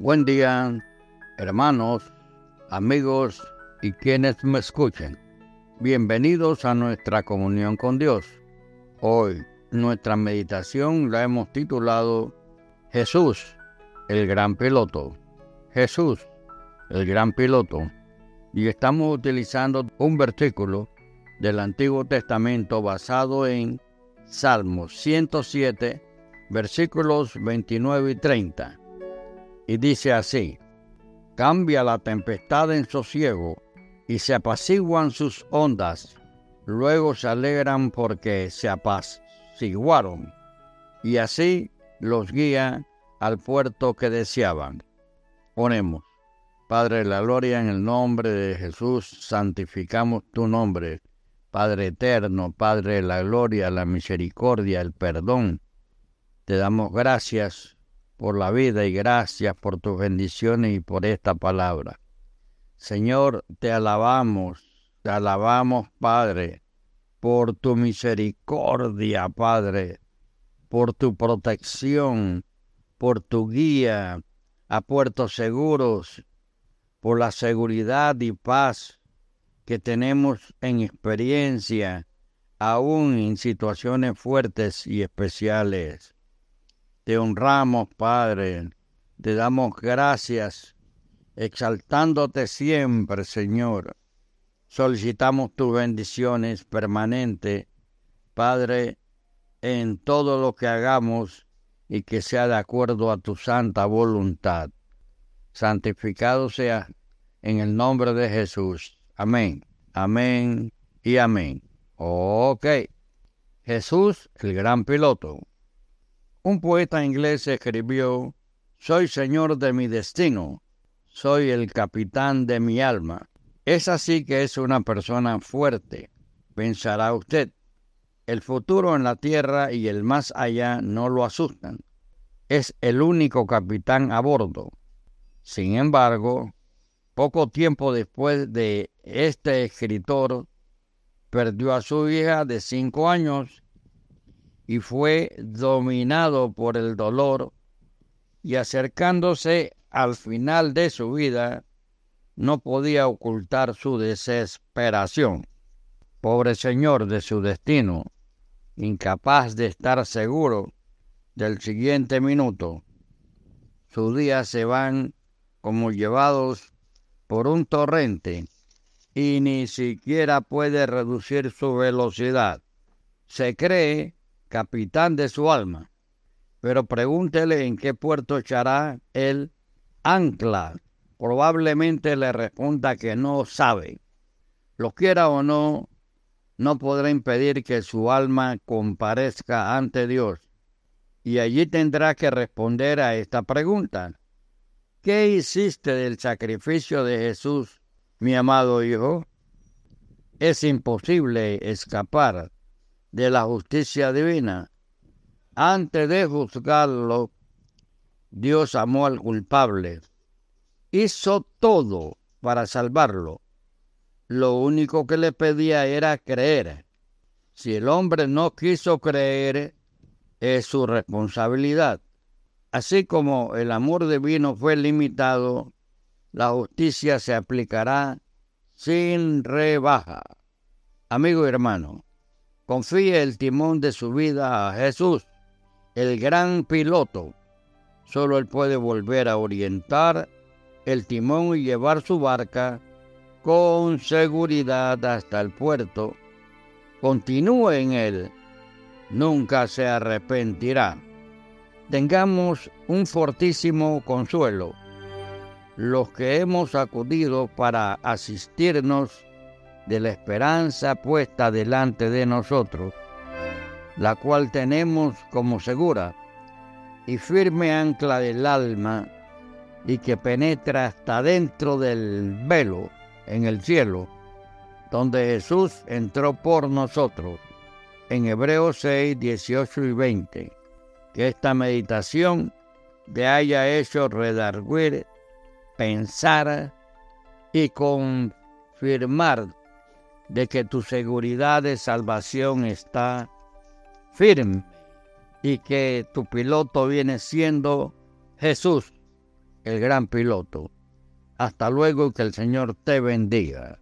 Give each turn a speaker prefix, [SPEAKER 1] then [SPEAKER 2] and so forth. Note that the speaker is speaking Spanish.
[SPEAKER 1] Buen día, hermanos, amigos y quienes me escuchen. Bienvenidos a nuestra comunión con Dios. Hoy nuestra meditación la hemos titulado Jesús, el gran piloto. Jesús, el gran piloto. Y estamos utilizando un versículo del Antiguo Testamento basado en Salmos 107, versículos 29 y 30. Y dice así, cambia la tempestad en sosiego y se apaciguan sus ondas, luego se alegran porque se apaciguaron, y así los guía al puerto que deseaban. Ponemos, Padre de la gloria, en el nombre de Jesús, santificamos tu nombre Padre eterno, Padre de la gloria, la misericordia, el perdón. Te damos gracias por la vida y gracias por tus bendiciones y por esta palabra. Señor, te alabamos, te alabamos, Padre, por tu misericordia, Padre, por tu protección, por tu guía a puertos seguros, por la seguridad y paz que tenemos en experiencia, aún en situaciones fuertes y especiales. Te honramos, Padre, te damos gracias, exaltándote siempre, Señor. Solicitamos tus bendiciones permanentes, Padre, en todo lo que hagamos y que sea de acuerdo a tu santa voluntad. Santificado sea en el nombre de Jesús. Amén, amén y amén. Ok. Jesús, el gran piloto. Un poeta inglés escribió, Soy señor de mi destino, soy el capitán de mi alma. Es así que es una persona fuerte, pensará usted. El futuro en la tierra y el más allá no lo asustan. Es el único capitán a bordo. Sin embargo, poco tiempo después de este escritor perdió a su hija de cinco años y fue dominado por el dolor y acercándose al final de su vida no podía ocultar su desesperación. Pobre señor de su destino, incapaz de estar seguro del siguiente minuto. Sus días se van como llevados por un torrente y ni siquiera puede reducir su velocidad. Se cree capitán de su alma, pero pregúntele en qué puerto echará el ancla. Probablemente le responda que no sabe. Lo quiera o no, no podrá impedir que su alma comparezca ante Dios. Y allí tendrá que responder a esta pregunta. ¿Qué hiciste del sacrificio de Jesús, mi amado Hijo? Es imposible escapar de la justicia divina. Antes de juzgarlo, Dios amó al culpable. Hizo todo para salvarlo. Lo único que le pedía era creer. Si el hombre no quiso creer, es su responsabilidad. Así como el amor divino fue limitado, la justicia se aplicará sin rebaja. Amigo y hermano, confíe el timón de su vida a Jesús, el gran piloto. Solo Él puede volver a orientar el timón y llevar su barca con seguridad hasta el puerto. Continúe en Él, nunca se arrepentirá tengamos un fortísimo consuelo, los que hemos acudido para asistirnos de la esperanza puesta delante de nosotros, la cual tenemos como segura y firme ancla del alma y que penetra hasta dentro del velo en el cielo, donde Jesús entró por nosotros, en Hebreos 6, 18 y 20 que esta meditación te haya hecho redarguir, pensar y confirmar de que tu seguridad de salvación está firme y que tu piloto viene siendo Jesús, el gran piloto. Hasta luego y que el Señor te bendiga.